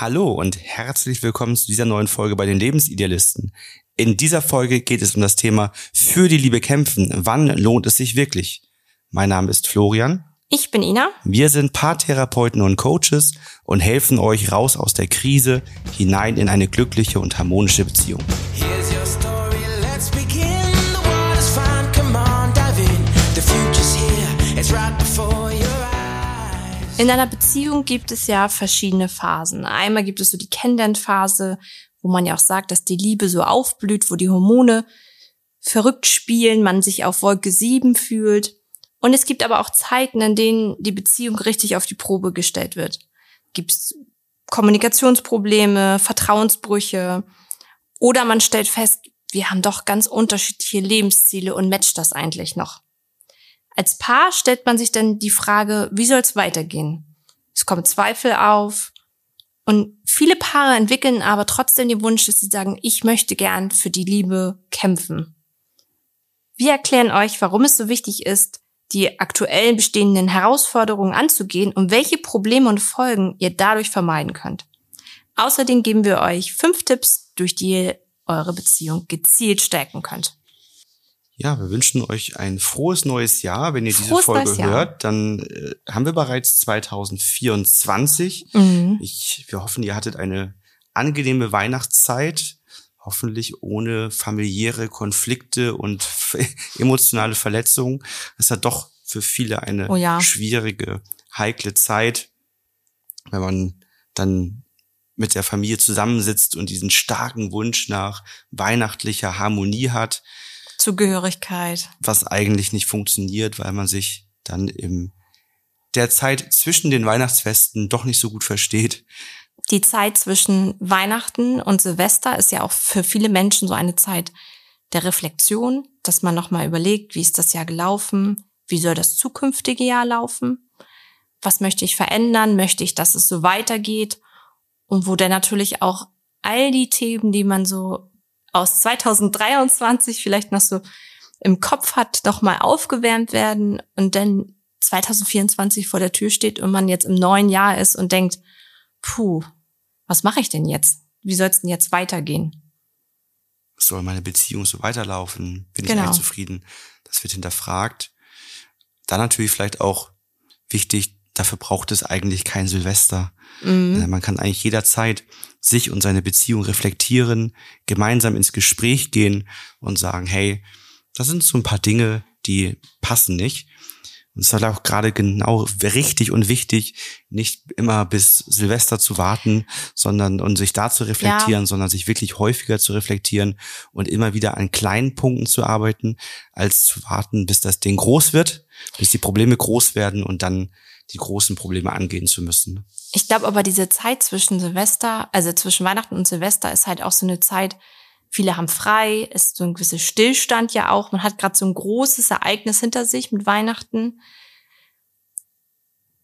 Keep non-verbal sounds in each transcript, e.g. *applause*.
Hallo und herzlich willkommen zu dieser neuen Folge bei den Lebensidealisten. In dieser Folge geht es um das Thema für die Liebe kämpfen. Wann lohnt es sich wirklich? Mein Name ist Florian. Ich bin Ina. Wir sind Paartherapeuten und Coaches und helfen euch raus aus der Krise hinein in eine glückliche und harmonische Beziehung. Here's In einer Beziehung gibt es ja verschiedene Phasen. Einmal gibt es so die Kennenlernphase, wo man ja auch sagt, dass die Liebe so aufblüht, wo die Hormone verrückt spielen, man sich auf Wolke 7 fühlt. Und es gibt aber auch Zeiten, in denen die Beziehung richtig auf die Probe gestellt wird. Gibt es Kommunikationsprobleme, Vertrauensbrüche oder man stellt fest, wir haben doch ganz unterschiedliche Lebensziele und matcht das eigentlich noch. Als Paar stellt man sich dann die Frage, wie soll es weitergehen? Es kommen Zweifel auf und viele Paare entwickeln aber trotzdem den Wunsch, dass sie sagen, ich möchte gern für die Liebe kämpfen. Wir erklären euch, warum es so wichtig ist, die aktuell bestehenden Herausforderungen anzugehen und welche Probleme und Folgen ihr dadurch vermeiden könnt. Außerdem geben wir euch fünf Tipps, durch die ihr eure Beziehung gezielt stärken könnt. Ja, wir wünschen euch ein frohes neues Jahr. Wenn ihr diese Frohes Folge neues Jahr. hört, dann äh, haben wir bereits 2024. Mhm. Ich, wir hoffen, ihr hattet eine angenehme Weihnachtszeit, hoffentlich ohne familiäre Konflikte und *laughs* emotionale Verletzungen. Es ist ja doch für viele eine Oh ja. schwierige, heikle Zeit, wenn man dann mit der Familie zusammensitzt und diesen starken Wunsch nach weihnachtlicher Harmonie hat, Zugehörigkeit. was eigentlich nicht funktioniert, weil man sich dann im der Zeit zwischen den Weihnachtsfesten doch nicht so gut versteht. Die Zeit zwischen Weihnachten und Silvester ist ja auch für viele Menschen so eine Zeit der Reflexion, dass man nochmal überlegt, wie ist das Jahr gelaufen? Wie soll das zukünftige Jahr laufen? Was möchte ich verändern? Möchte ich, dass es so weitergeht? Und wo dann natürlich auch all die Themen, die man so aus 2023 vielleicht noch so im Kopf hat, nochmal aufgewärmt werden und dann 2024 vor der Tür steht und man jetzt im neuen Jahr ist und denkt, puh, was mache ich denn jetzt? Wie soll es denn jetzt weitergehen? Soll meine Beziehung so weiterlaufen? Bin ich Genau. eigentlich zufrieden? Das wird hinterfragt. Dann natürlich vielleicht auch wichtig, dafür braucht es eigentlich kein Silvester. Mhm. Äh, Man kann eigentlich jederzeit sich und seine Beziehung reflektieren, gemeinsam ins Gespräch gehen und sagen, hey, das sind so ein paar Dinge, die passen nicht. Und es ist halt auch gerade genau richtig und wichtig, nicht immer bis Silvester zu warten, sondern und sich da zu reflektieren, sondern sich wirklich häufiger zu reflektieren und immer wieder an kleinen Punkten zu arbeiten, als zu warten, bis das Ding groß wird, bis die Probleme groß werden und dann die großen Probleme angehen zu müssen. Ich glaube aber, diese Zeit zwischen Silvester, also zwischen Weihnachten und Silvester ist halt auch so eine Zeit, viele haben frei, ist so ein gewisser Stillstand ja auch. Man hat gerade so ein großes Ereignis hinter sich mit Weihnachten.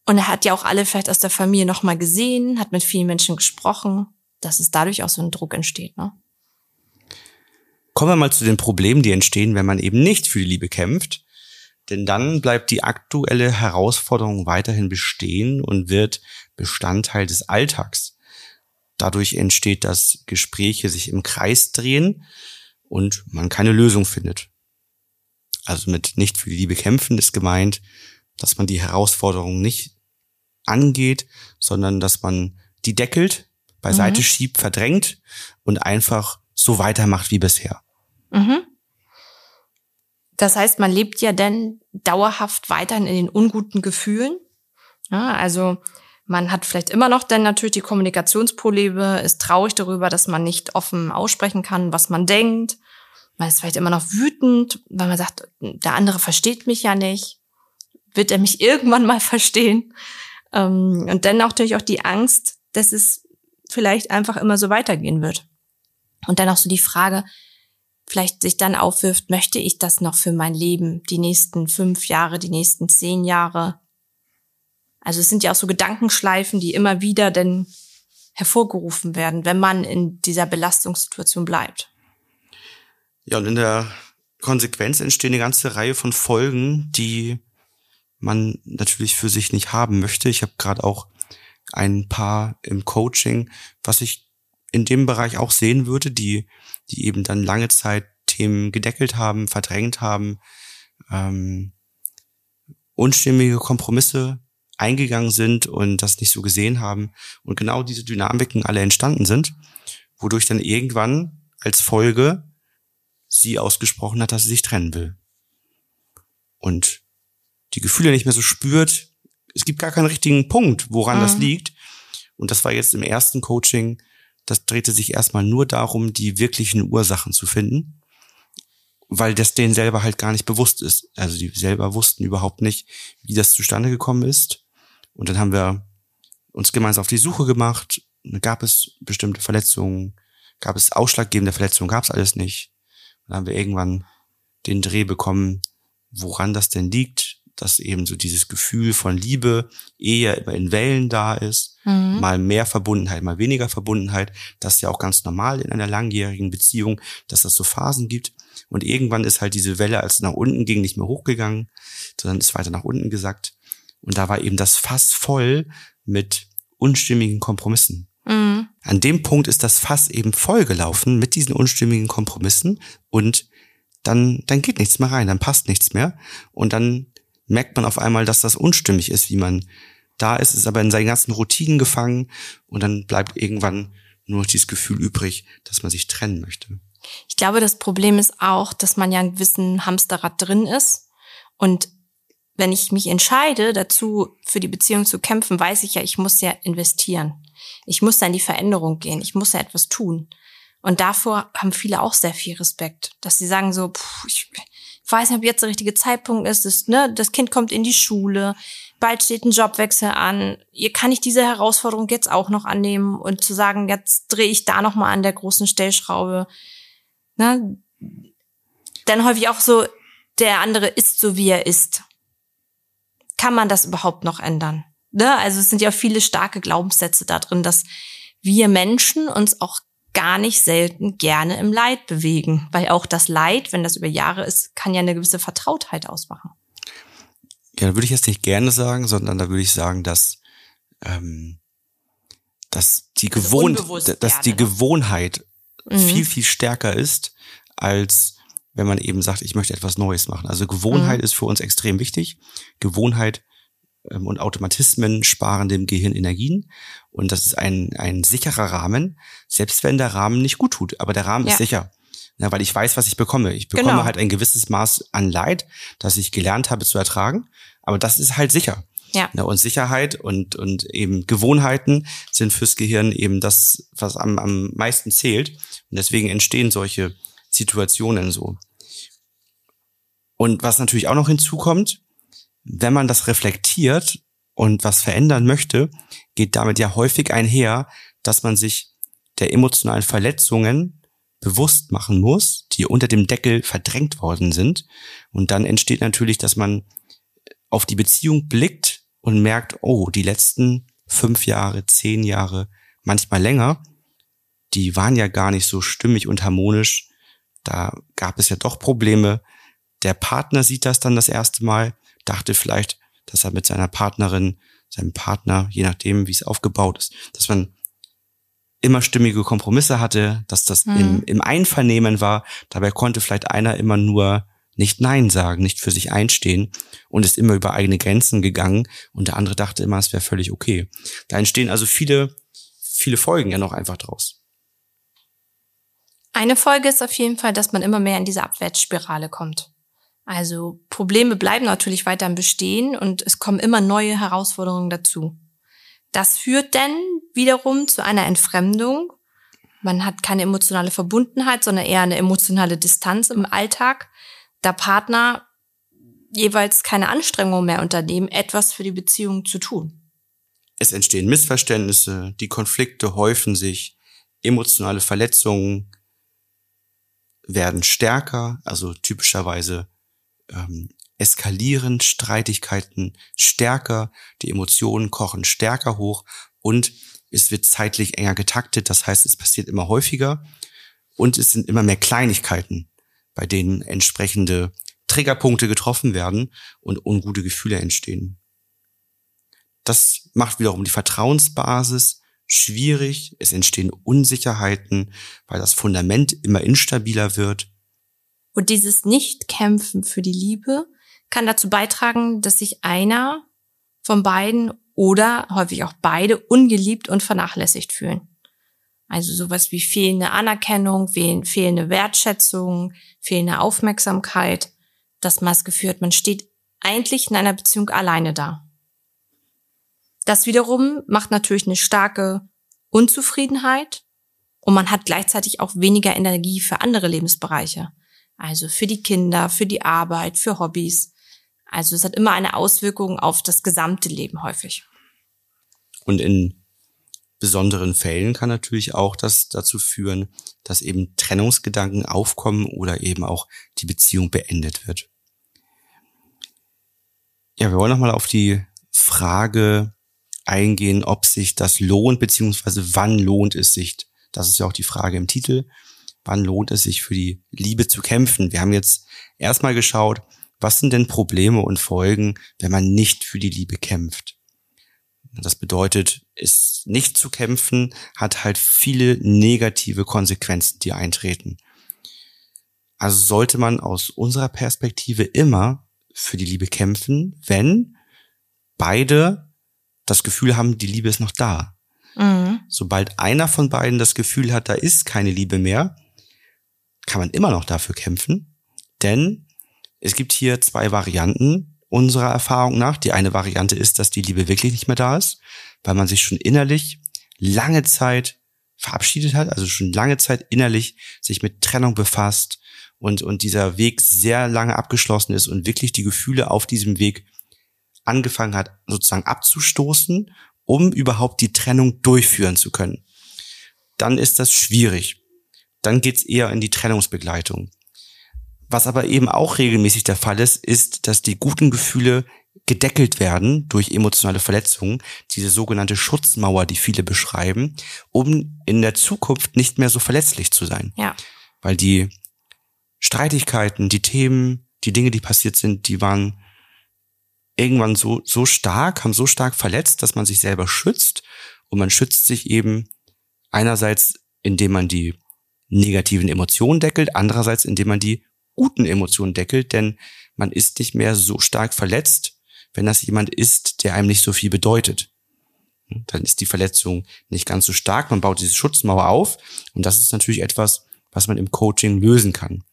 Und er hat ja auch alle vielleicht aus der Familie nochmal gesehen, hat mit vielen Menschen gesprochen, dass es dadurch auch so ein Druck entsteht. Ne? Kommen wir mal zu den Problemen, die entstehen, wenn man eben nicht für die Liebe kämpft. Denn dann bleibt die aktuelle Herausforderung weiterhin bestehen und wird Bestandteil des Alltags. Dadurch entsteht, dass Gespräche sich im Kreis drehen und man keine Lösung findet. Also mit nicht für die Liebe kämpfen ist gemeint, dass man die Herausforderung nicht angeht, sondern dass man die deckelt, beiseite Mhm. schiebt, verdrängt und einfach so weitermacht wie bisher. Mhm. Das heißt, man lebt ja dann dauerhaft weiterhin in den unguten Gefühlen. Ja, also man hat vielleicht immer noch dann natürlich die Kommunikationsprobleme, ist traurig darüber, dass man nicht offen aussprechen kann, was man denkt. Man ist vielleicht immer noch wütend, weil man sagt, der andere versteht mich ja nicht. Wird er mich *laughs* irgendwann mal verstehen? Ähm, Und dann auch natürlich auch die Angst, dass es vielleicht einfach immer so weitergehen wird. Und dann auch so die Frage, vielleicht sich dann aufwirft, möchte ich das noch für mein Leben, die nächsten fünf Jahre, die nächsten zehn Jahre? Also es sind ja auch so Gedankenschleifen, die immer wieder denn hervorgerufen werden, wenn man in dieser Belastungssituation bleibt. Ja, und in der Konsequenz entstehen eine ganze Reihe von Folgen, die man natürlich für sich nicht haben möchte. Ich habe gerade auch ein Paar im Coaching, was ich in dem Bereich auch sehen würde, die, die eben dann lange Zeit Themen gedeckelt haben, verdrängt haben, ähm, unstimmige Kompromisse eingegangen sind und das nicht so gesehen haben und genau diese Dynamiken alle entstanden sind, wodurch dann irgendwann als Folge sie ausgesprochen hat, dass sie sich trennen will. Und die Gefühle nicht mehr so spürt. Es gibt gar keinen richtigen Punkt, woran mhm. das liegt. Und das war jetzt im ersten Coaching, das drehte sich erstmal nur darum, die wirklichen Ursachen zu finden weil das denen selber halt gar nicht bewusst ist. Also die selber wussten überhaupt nicht, wie das zustande gekommen ist. Und dann haben wir uns gemeinsam auf die Suche gemacht. Gab es bestimmte Verletzungen? Gab es ausschlaggebende Verletzungen? Gab es alles nicht. Dann haben wir irgendwann den Dreh bekommen, woran das denn liegt, dass eben so dieses Gefühl von Liebe eher in Wellen da ist, mhm. mal mehr Verbundenheit, mal weniger Verbundenheit. Das ist ja auch ganz normal in einer langjährigen Beziehung, dass das so Phasen gibt. Und irgendwann ist halt diese Welle, als es nach unten ging, nicht mehr hochgegangen, sondern ist weiter nach unten gesackt. Und da war eben das Fass voll mit unstimmigen Kompromissen. Mhm. An dem Punkt ist das Fass eben vollgelaufen mit diesen unstimmigen Kompromissen und dann, dann geht nichts mehr rein, dann passt nichts mehr. Und dann merkt man auf einmal, dass das unstimmig ist, wie man da ist, ist aber in seinen ganzen Routinen gefangen und dann bleibt irgendwann nur noch dieses Gefühl übrig, dass man sich trennen möchte. Ich glaube, das Problem ist auch, dass man ja ein gewissen Hamsterrad drin ist. Und wenn ich mich entscheide, dazu für die Beziehung zu kämpfen, weiß ich ja, ich muss ja investieren. Ich muss da in die Veränderung gehen. Ich muss ja etwas tun. Und davor haben viele auch sehr viel Respekt, dass sie sagen so, pff, ich weiß nicht, ob jetzt der richtige Zeitpunkt ist. Das, ne, das Kind kommt in die Schule, bald steht ein Jobwechsel an. Hier kann ich diese Herausforderung jetzt auch noch annehmen und zu sagen, jetzt drehe ich da noch mal an der großen Stellschraube ne, dann häufig auch so, der andere ist so, wie er ist. Kann man das überhaupt noch ändern? Ne? Also es sind ja viele starke Glaubenssätze da drin, dass wir Menschen uns auch gar nicht selten gerne im Leid bewegen, weil auch das Leid, wenn das über Jahre ist, kann ja eine gewisse Vertrautheit ausmachen. Ja, da würde ich jetzt nicht gerne sagen, sondern da würde ich sagen, dass ähm, dass die Gewohn dass die ne? Gewohnheit mhm. viel, viel stärker ist, als wenn man eben sagt, ich möchte etwas Neues machen. Also Gewohnheit mhm. ist für uns extrem wichtig. Gewohnheit und Automatismen sparen dem Gehirn Energien. Und das ist ein, ein sicherer Rahmen, selbst wenn der Rahmen nicht gut tut. Aber der Rahmen ja. ist sicher. Ja, weil ich weiß, was ich bekomme. Ich bekomme genau. halt ein gewisses Maß an Leid, das ich gelernt habe zu ertragen. Aber das ist halt sicher. Ja. ja. Und Sicherheit und, und eben Gewohnheiten sind fürs Gehirn eben das, was am, am meisten zählt. Und deswegen entstehen solche Situationen so. Und was natürlich auch noch hinzukommt, wenn man das reflektiert und was verändern möchte, geht damit ja häufig einher, dass man sich der emotionalen Verletzungen bewusst machen muss, die unter dem Deckel verdrängt worden sind. Und dann entsteht natürlich, dass man auf die Beziehung blickt und merkt, oh, die letzten fünf Jahre, zehn Jahre, manchmal länger, die waren ja gar nicht so stimmig und harmonisch. Da gab es ja doch Probleme. Der Partner sieht das dann das erste Mal, dachte vielleicht, dass er mit seiner Partnerin, seinem Partner, je nachdem, wie es aufgebaut ist, dass man immer stimmige Kompromisse hatte, dass das mhm. im, im Einvernehmen war. Dabei konnte vielleicht einer immer nur nicht Nein sagen, nicht für sich einstehen und ist immer über eigene Grenzen gegangen und der andere dachte immer, es wäre völlig okay. Da entstehen also viele, viele Folgen ja noch einfach draus. Eine Folge ist auf jeden Fall, dass man immer mehr in diese Abwärtsspirale kommt. Also Probleme bleiben natürlich weiterhin bestehen und es kommen immer neue Herausforderungen dazu. Das führt dann wiederum zu einer Entfremdung. Man hat keine emotionale Verbundenheit, sondern eher eine emotionale Distanz im Alltag da Partner jeweils keine Anstrengung mehr unternehmen, etwas für die Beziehung zu tun. Es entstehen Missverständnisse, die Konflikte häufen sich, emotionale Verletzungen werden stärker, also typischerweise ähm, eskalieren Streitigkeiten stärker, die Emotionen kochen stärker hoch und es wird zeitlich enger getaktet, das heißt, es passiert immer häufiger und es sind immer mehr Kleinigkeiten, bei denen entsprechende Triggerpunkte getroffen werden und ungute Gefühle entstehen. Das macht wiederum die Vertrauensbasis schwierig. Es entstehen Unsicherheiten, weil das Fundament immer instabiler wird. Und dieses Nicht-Kämpfen für die Liebe kann dazu beitragen, dass sich einer von beiden oder häufig auch beide ungeliebt und vernachlässigt fühlen. Also sowas wie fehlende Anerkennung, fehlende Wertschätzung, fehlende Aufmerksamkeit, das Maß geführt. Man steht eigentlich in einer Beziehung alleine da. Das wiederum macht natürlich eine starke Unzufriedenheit und man hat gleichzeitig auch weniger Energie für andere Lebensbereiche. Also für die Kinder, für die Arbeit, für Hobbys. Also es hat immer eine Auswirkung auf das gesamte Leben häufig. Und in besonderen Fällen kann natürlich auch das dazu führen, dass eben Trennungsgedanken aufkommen oder eben auch die Beziehung beendet wird. Ja, wir wollen nochmal auf die Frage eingehen, ob sich das lohnt, beziehungsweise wann lohnt es sich. Das ist ja auch die Frage im Titel. Wann lohnt es sich für die Liebe zu kämpfen? Wir haben jetzt erstmal geschaut, was sind denn Probleme und Folgen, wenn man nicht für die Liebe kämpft? Das bedeutet, es nicht zu kämpfen hat halt viele negative Konsequenzen, die eintreten. Also sollte man aus unserer Perspektive immer für die Liebe kämpfen, wenn beide das Gefühl haben, die Liebe ist noch da. Mhm. Sobald einer von beiden das Gefühl hat, da ist keine Liebe mehr, kann man immer noch dafür kämpfen, denn es gibt hier zwei Varianten unserer Erfahrung nach. Die eine Variante ist, dass die Liebe wirklich nicht mehr da ist, weil man sich schon innerlich lange Zeit verabschiedet hat, also schon lange Zeit innerlich sich mit Trennung befasst und, und dieser Weg sehr lange abgeschlossen ist und wirklich die Gefühle auf diesem Weg angefangen hat, sozusagen abzustoßen, um überhaupt die Trennung durchführen zu können. Dann ist das schwierig. Dann geht's eher in die Trennungsbegleitung. Was aber eben auch regelmäßig der Fall ist, ist, dass die guten Gefühle gedeckelt werden durch emotionale Verletzungen, diese sogenannte Schutzmauer, die viele beschreiben, um in der Zukunft nicht mehr so verletzlich zu sein. Ja. Weil die Streitigkeiten, die Themen, die Dinge, die passiert sind, die waren irgendwann so, so stark, haben so stark verletzt, dass man sich selber schützt. Und man schützt sich eben einerseits, indem man die negativen Emotionen deckelt, andererseits, indem man die guten Emotionen deckelt, denn man ist nicht mehr so stark verletzt, wenn das jemand ist, der einem nicht so viel bedeutet. Dann ist die Verletzung nicht ganz so stark, man baut diese Schutzmauer auf und das ist natürlich etwas, was man im Coaching lösen kann.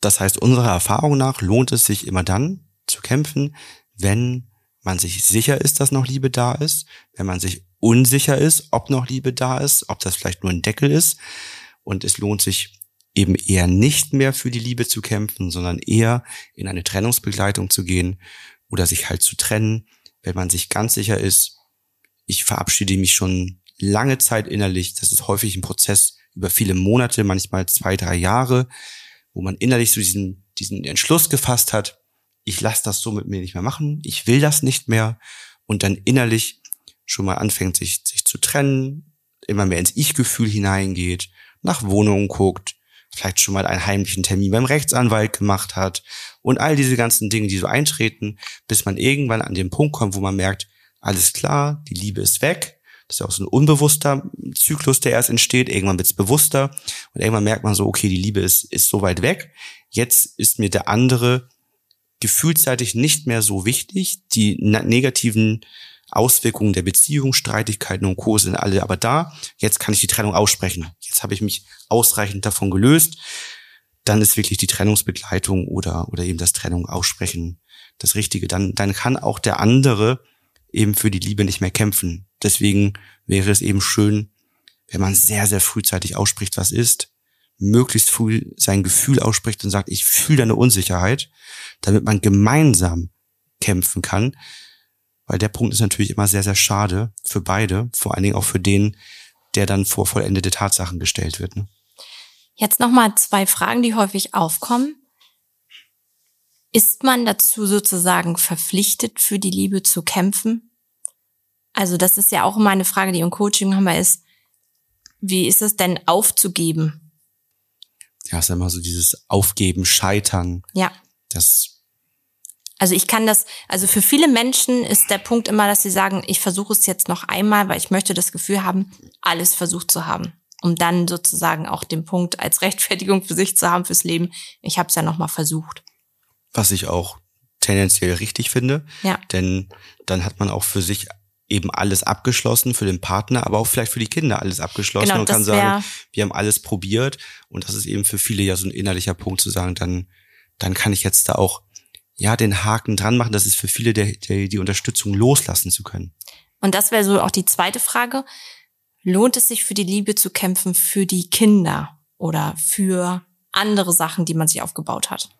Das heißt, unserer Erfahrung nach lohnt es sich immer dann zu kämpfen, wenn man sich sicher ist, dass noch Liebe da ist, wenn man sich unsicher ist, ob noch Liebe da ist, ob das vielleicht nur ein Deckel ist. Und es lohnt sich eben eher nicht mehr für die Liebe zu kämpfen, sondern eher in eine Trennungsbegleitung zu gehen oder sich halt zu trennen, wenn man sich ganz sicher ist, ich verabschiede mich schon lange Zeit innerlich. Das ist häufig ein Prozess über viele Monate, manchmal zwei, drei Jahre, wo man innerlich so diesen, diesen Entschluss gefasst hat, ich lasse das so mit mir nicht mehr machen, ich will das nicht mehr. Und dann innerlich schon mal anfängt, sich, sich zu trennen, immer mehr ins Ich-Gefühl hineingeht, nach Wohnungen guckt, vielleicht schon mal einen heimlichen Termin beim Rechtsanwalt gemacht hat und all diese ganzen Dinge, die so eintreten, bis man irgendwann an den Punkt kommt, wo man merkt, alles klar, die Liebe ist weg. Das ist ja auch so ein unbewusster Zyklus, der erst entsteht. Irgendwann wird es bewusster und irgendwann merkt man so, okay, die Liebe ist, ist so weit weg. Jetzt ist mir der andere gefühlseitig nicht mehr so wichtig. Die negativen Auswirkungen der Beziehung, Streitigkeiten und Co. sind alle aber da. Jetzt kann ich die Trennung aussprechen. Jetzt habe ich mich ausreichend davon gelöst. Dann ist wirklich die Trennungsbegleitung oder, oder eben das Trennung aussprechen das Richtige. Dann, dann kann auch der andere eben für die Liebe nicht mehr kämpfen. Deswegen wäre es eben schön, wenn man sehr, sehr frühzeitig ausspricht, was ist, möglichst früh sein Gefühl ausspricht und sagt, ich fühle eine Unsicherheit, damit man gemeinsam kämpfen kann. Weil der Punkt ist natürlich immer sehr, sehr schade für beide, vor allen Dingen auch für den, der dann vor vollendete Tatsachen gestellt wird. Ne? Jetzt nochmal zwei Fragen, die häufig aufkommen. Ist man dazu sozusagen verpflichtet, für die Liebe zu kämpfen? Also das ist ja auch immer eine Frage, die im Coaching haben wir ist, wie ist es denn aufzugeben? ja, ist immer so dieses Aufgeben, Scheitern. Ja. Das Also ich kann das, also für viele Menschen ist der Punkt immer, dass sie sagen, ich versuche es jetzt noch einmal, weil ich möchte das Gefühl haben, alles versucht zu haben. Um dann sozusagen auch den Punkt als Rechtfertigung für sich zu haben fürs Leben. Ich habe es ja noch mal versucht. Was ich auch tendenziell richtig finde. Ja. Denn dann hat man auch für sich eben alles abgeschlossen, für den Partner, aber auch vielleicht für die Kinder alles abgeschlossen Genau, und kann sagen, wir haben alles probiert. Und das ist eben für viele ja so ein innerlicher Punkt zu sagen, dann, dann kann ich jetzt da auch ja den Haken dran machen. Das ist für viele der, der, die Unterstützung loslassen zu können. Und das wäre so auch die zweite Frage. Lohnt es sich für die Liebe zu kämpfen für die Kinder oder für andere Sachen, die man sich aufgebaut hat?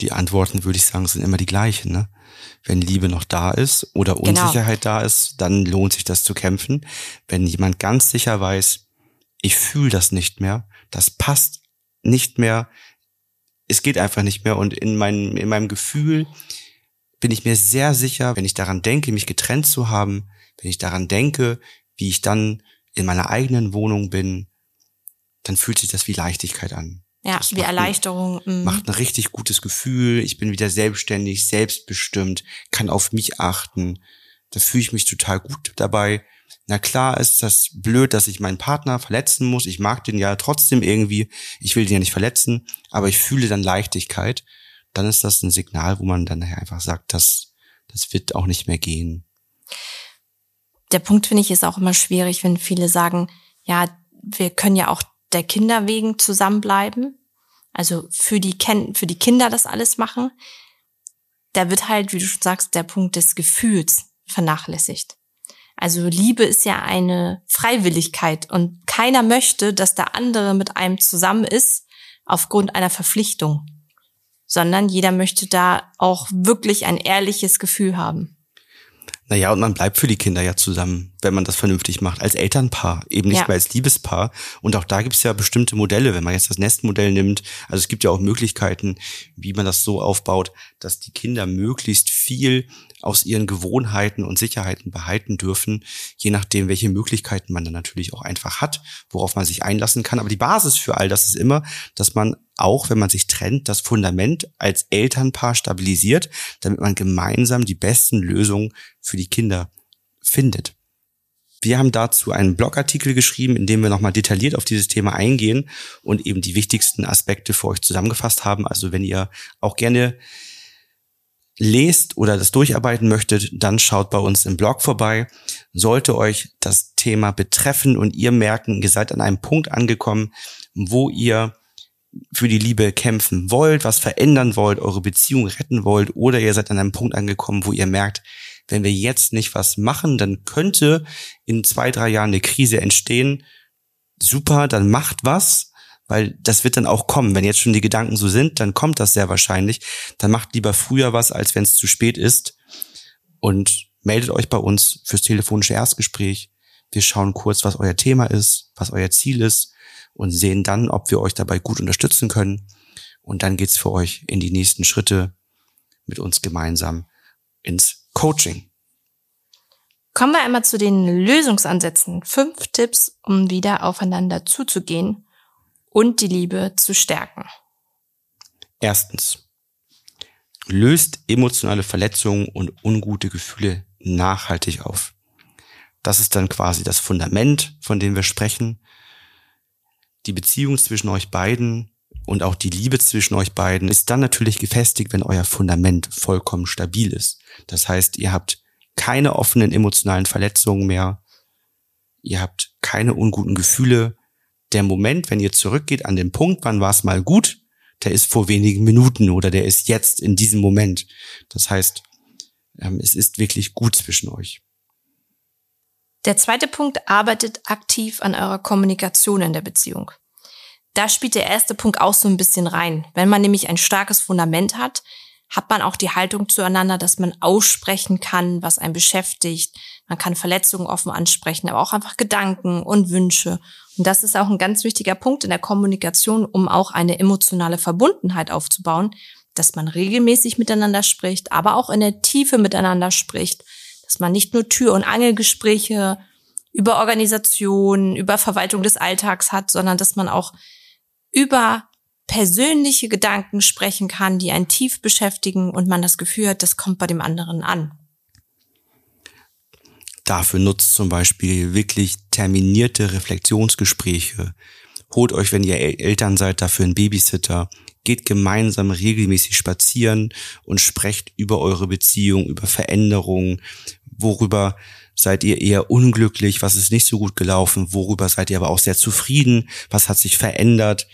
Die Antworten, würde ich sagen, sind immer die gleichen. Ne? Wenn Liebe noch da ist oder Genau. Unsicherheit da ist, dann lohnt sich das zu kämpfen. Wenn jemand ganz sicher weiß, ich fühle das nicht mehr, das passt nicht mehr, es geht einfach nicht mehr und in meinem, in meinem Gefühl bin ich mir sehr sicher, wenn ich daran denke, mich getrennt zu haben, wenn ich daran denke, wie ich dann in meiner eigenen Wohnung bin, dann fühlt sich das wie Leichtigkeit an. Ja, Das wie macht ein- Erleichterung. mm. macht ein richtig gutes Gefühl. Ich bin wieder selbstständig, selbstbestimmt, kann auf mich achten. Da fühle ich mich total gut dabei. Na klar ist das blöd, dass ich meinen Partner verletzen muss. Ich mag den ja trotzdem irgendwie. Ich will den ja nicht verletzen, aber ich fühle dann Leichtigkeit. Dann ist das ein Signal, wo man dann einfach sagt, das, das wird auch nicht mehr gehen. der Punkt finde ich ist auch immer schwierig, wenn viele sagen, ja, wir können ja auch der Kinder wegen zusammenbleiben. Also für die, Ken für die Kinder das alles machen. Da wird halt, wie du schon sagst, der Punkt des Gefühls vernachlässigt. Also Liebe ist ja eine Freiwilligkeit und keiner möchte, dass der andere mit einem zusammen ist aufgrund einer Verpflichtung, sondern jeder möchte da auch wirklich ein ehrliches Gefühl haben. Naja, und man bleibt für die Kinder ja zusammen, wenn man das vernünftig macht, als Elternpaar, eben nicht Ja. mehr als Liebespaar. Und auch da gibt es ja bestimmte Modelle, wenn man jetzt das Nestmodell nimmt. Also es gibt ja auch Möglichkeiten, wie man das so aufbaut, dass die Kinder möglichst viel aus ihren Gewohnheiten und Sicherheiten behalten dürfen, je nachdem, welche Möglichkeiten man dann natürlich auch einfach hat, worauf man sich einlassen kann. Aber die Basis für all das ist immer, dass man auch, wenn man sich trennt, das Fundament als Elternpaar stabilisiert, damit man gemeinsam die besten Lösungen für die Kinder findet. Wir haben dazu einen Blogartikel geschrieben, in dem wir nochmal detailliert auf dieses Thema eingehen und eben die wichtigsten Aspekte für euch zusammengefasst haben. Also wenn ihr auch gerne lest oder das durcharbeiten möchtet, dann schaut bei uns im Blog vorbei. Sollte euch das Thema betreffen und ihr merken, ihr seid an einem Punkt angekommen, wo ihr für die Liebe kämpfen wollt, was verändern wollt, eure Beziehung retten wollt, oder ihr seid an einem Punkt angekommen, wo ihr merkt, wenn wir jetzt nicht was machen, dann könnte in zwei, drei Jahren eine Krise entstehen. Super, dann macht was, weil das wird dann auch kommen. Wenn jetzt schon die Gedanken so sind, dann kommt das sehr wahrscheinlich. Dann macht lieber früher was, als wenn es zu spät ist. Und meldet euch bei uns fürs telefonische Erstgespräch. Wir schauen kurz, was euer Thema ist, was euer Ziel ist und sehen dann, ob wir euch dabei gut unterstützen können. Und dann geht's für euch in die nächsten Schritte mit uns gemeinsam ins Coaching. Kommen wir einmal zu den Lösungsansätzen. Fünf Tipps, um wieder aufeinander zuzugehen und die Liebe zu stärken. Erstens. Löst emotionale Verletzungen und ungute Gefühle nachhaltig auf. Das ist dann quasi das Fundament, von dem wir sprechen. Die Beziehung zwischen euch beiden und auch die Liebe zwischen euch beiden ist dann natürlich gefestigt, wenn euer Fundament vollkommen stabil ist. Das heißt, ihr habt keine offenen emotionalen Verletzungen mehr. Ihr habt keine unguten Gefühle. Der Moment, wenn ihr zurückgeht an den Punkt, wann war es mal gut, der ist vor wenigen Minuten oder der ist jetzt in diesem Moment. Das heißt, ähm, es ist wirklich gut zwischen euch. Der zweite Punkt, arbeitet aktiv an eurer Kommunikation in der Beziehung. Da spielt der erste Punkt auch so ein bisschen rein. Wenn man nämlich ein starkes Fundament hat, hat man auch die Haltung zueinander, dass man aussprechen kann, was einen beschäftigt. Man kann Verletzungen offen ansprechen, aber auch einfach Gedanken und Wünsche. Und das ist auch ein ganz wichtiger Punkt in der Kommunikation, um auch eine emotionale Verbundenheit aufzubauen, dass man regelmäßig miteinander spricht, aber auch in der Tiefe miteinander spricht, dass man nicht nur Tür- und Angelgespräche über Organisation, über Verwaltung des Alltags hat, sondern dass man auch über persönliche Gedanken sprechen kann, die einen tief beschäftigen und man das Gefühl hat, das kommt bei dem anderen an. Dafür nutzt zum Beispiel wirklich terminierte Reflexionsgespräche. Holt euch, wenn ihr Eltern seid, dafür einen Babysitter. Geht gemeinsam regelmäßig spazieren und sprecht über eure Beziehung, über Veränderungen, worüber seid ihr eher unglücklich, was ist nicht so gut gelaufen, worüber seid ihr aber auch sehr zufrieden, was hat sich verändert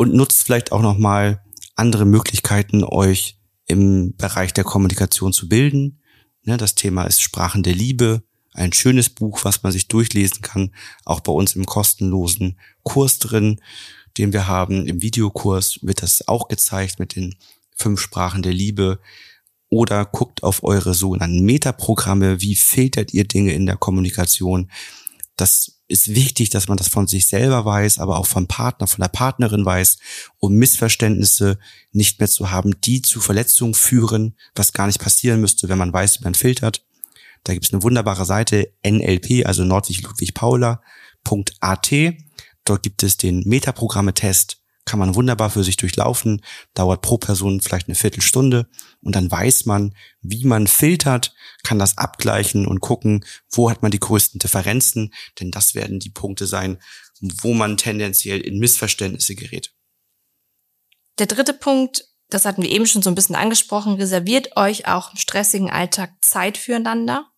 und nutzt vielleicht auch nochmal andere Möglichkeiten, euch im Bereich der Kommunikation zu bilden. Ne, das Thema ist Sprachen der Liebe, ein schönes Buch, was man sich durchlesen kann, auch bei uns im kostenlosen Kurs drin, den wir haben. Im Videokurs wird das auch gezeigt mit den fünf Sprachen der Liebe. Oder guckt auf eure sogenannten Metaprogramme. Wie filtert ihr Dinge in der Kommunikation? Das ist wichtig, dass man das von sich selber weiß, aber auch vom Partner, von der Partnerin weiß, um Missverständnisse nicht mehr zu haben, die zu Verletzungen führen, was gar nicht passieren müsste, wenn man weiß, wie man filtert. Da gibt es eine wunderbare Seite NLP, also Nordwig Ludwig Paula.at. Dort gibt es den Metaprogramme-Test, kann man wunderbar für sich durchlaufen, dauert pro Person vielleicht eine Viertelstunde und dann weiß man, wie man filtert, kann das abgleichen und gucken, wo hat man die größten Differenzen, denn das werden die Punkte sein, wo man tendenziell in Missverständnisse gerät. Der dritte Punkt das hatten wir eben schon so ein bisschen angesprochen, reserviert euch auch im stressigen Alltag Zeit füreinander.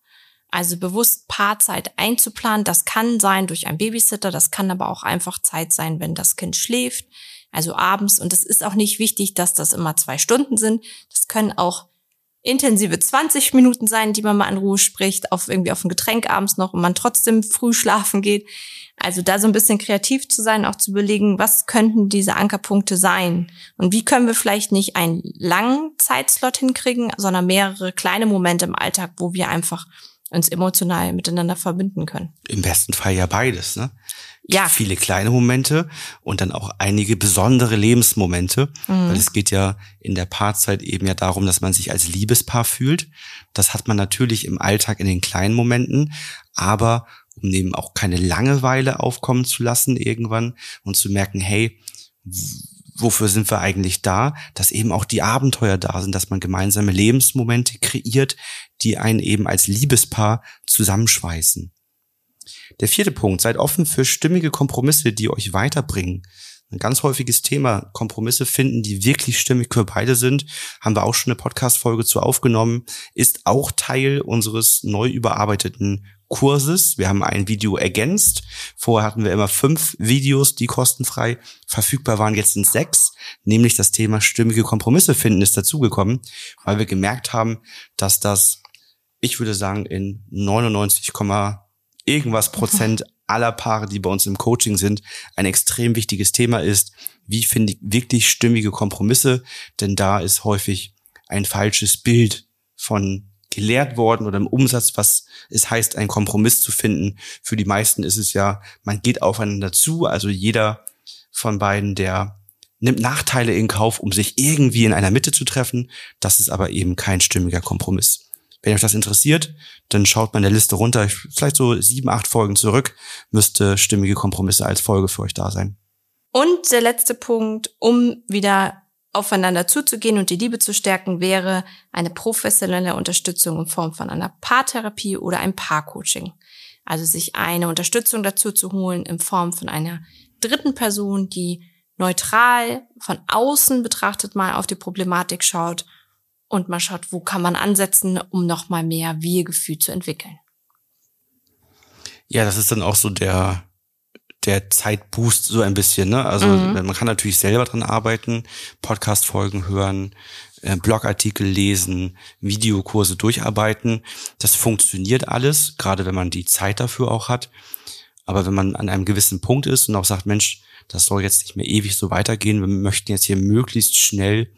Also bewusst Paarzeit einzuplanen. Das kann sein durch einen Babysitter, das kann aber auch einfach Zeit sein, wenn das Kind schläft, also abends. Und es ist auch nicht wichtig, dass das immer zwei Stunden sind. Das können auch intensive 20 Minuten sein, die man mal in Ruhe spricht, auf irgendwie auf ein Getränk abends noch und man trotzdem früh *laughs* schlafen geht. Also da so ein bisschen kreativ zu sein, auch zu überlegen, was könnten diese Ankerpunkte sein? Und wie können wir vielleicht nicht einen langen Zeitslot hinkriegen, sondern mehrere kleine Momente im Alltag, wo wir einfach uns emotional miteinander verbinden können. Im besten Fall ja beides, ne? Ja. Viele kleine Momente und dann auch einige besondere Lebensmomente, mhm. weil es geht ja in der Paarzeit eben ja darum, dass man sich als Liebespaar fühlt. Das hat man natürlich im Alltag in den kleinen Momenten, aber um eben auch keine Langeweile aufkommen zu lassen irgendwann und zu merken, hey, wofür sind wir eigentlich da, dass eben auch die Abenteuer da sind, dass man gemeinsame Lebensmomente kreiert, die einen eben als Liebespaar zusammenschweißen. Der vierte Punkt, seid offen für stimmige Kompromisse, die euch weiterbringen. Ein ganz häufiges Thema, Kompromisse finden, die wirklich stimmig für beide sind, haben wir auch schon eine Podcast-Folge zu aufgenommen, ist auch Teil unseres neu überarbeiteten Kurses. Wir haben ein Video ergänzt. Vorher hatten wir immer fünf Videos, die kostenfrei verfügbar waren. Jetzt sind sechs. Nämlich das Thema stimmige Kompromisse finden ist dazugekommen, weil wir gemerkt haben, dass das, ich würde sagen, in 99, irgendwas Prozent *laughs* aller Paare, die bei uns im Coaching sind, ein extrem wichtiges Thema ist. Wie finde ich wirklich stimmige Kompromisse? Denn da ist häufig ein falsches Bild von gelehrt worden oder im Umsatz, was es heißt, einen Kompromiss zu finden. Für die meisten ist es ja, man geht aufeinander zu, also jeder von beiden, der nimmt Nachteile in Kauf, um sich irgendwie in einer Mitte zu treffen. Das ist aber eben kein stimmiger Kompromiss. Wenn euch das interessiert, dann schaut mal in der Liste runter, vielleicht so sieben, acht Folgen zurück, müsste stimmige Kompromisse als Folge für euch da sein. Und der letzte Punkt, um wieder aufeinander zuzugehen und die Liebe zu stärken, wäre eine professionelle Unterstützung in Form von einer Paartherapie oder einem Paarcoaching. Also sich eine Unterstützung dazu zu holen in Form von einer dritten Person, die neutral von außen betrachtet mal auf die Problematik schaut und mal schaut, wo kann man ansetzen, um noch mal mehr Wir-Gefühl zu entwickeln. Ja, das ist dann auch so der der Zeitboost so ein bisschen, ne? Also mhm. man kann natürlich selber dran arbeiten, Podcast-Folgen hören, äh, Blogartikel lesen, Videokurse durcharbeiten. Das funktioniert alles, gerade wenn man die Zeit dafür auch hat. Aber wenn man an einem gewissen Punkt ist und auch sagt, Mensch, das soll jetzt nicht mehr ewig so weitergehen, wir möchten jetzt hier möglichst schnell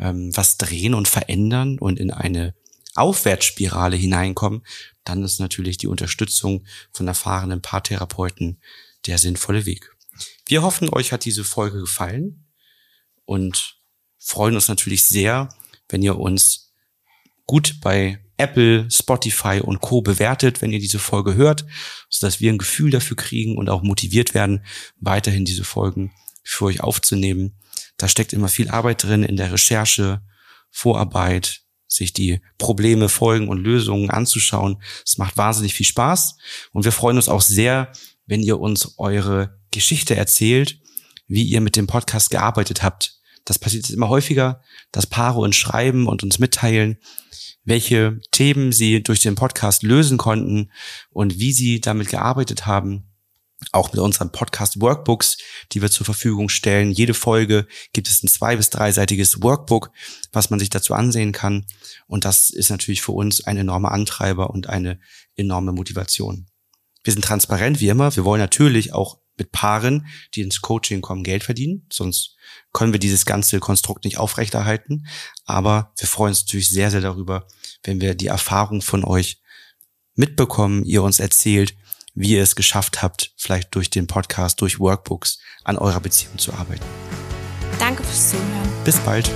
ähm, was drehen und verändern und in eine Aufwärtsspirale hineinkommen, dann ist natürlich die Unterstützung von erfahrenen Paartherapeuten der sinnvolle Weg. Wir hoffen, euch hat diese Folge gefallen und freuen uns natürlich sehr, wenn ihr uns gut bei Apple, Spotify und Co. bewertet, wenn ihr diese Folge hört, sodass wir ein Gefühl dafür kriegen und auch motiviert werden, weiterhin diese Folgen für euch aufzunehmen. Da steckt immer viel Arbeit drin in der Recherche, Vorarbeit, sich die Probleme, Folgen und Lösungen anzuschauen. Es macht wahnsinnig viel Spaß und wir freuen uns auch sehr, wenn ihr uns eure Geschichte erzählt, wie ihr mit dem Podcast gearbeitet habt. Das passiert jetzt immer häufiger, dass Paare uns schreiben und uns mitteilen, welche Themen sie durch den Podcast lösen konnten und wie sie damit gearbeitet haben. Auch mit unseren Podcast Workbooks, die wir zur Verfügung stellen. Jede Folge gibt es ein zwei- bis dreiseitiges Workbook, was man sich dazu ansehen kann. Und das ist natürlich für uns ein enormer Antreiber und eine enorme Motivation. Wir sind transparent wie immer. Wir wollen natürlich auch mit Paaren, die ins Coaching kommen, Geld verdienen. Sonst können wir dieses ganze Konstrukt nicht aufrechterhalten. Aber wir freuen uns natürlich sehr, sehr darüber, wenn wir die Erfahrung von euch mitbekommen, ihr uns erzählt, wie ihr es geschafft habt, vielleicht durch den Podcast, durch Workbooks an eurer Beziehung zu arbeiten. Danke fürs Zuhören. Bis bald.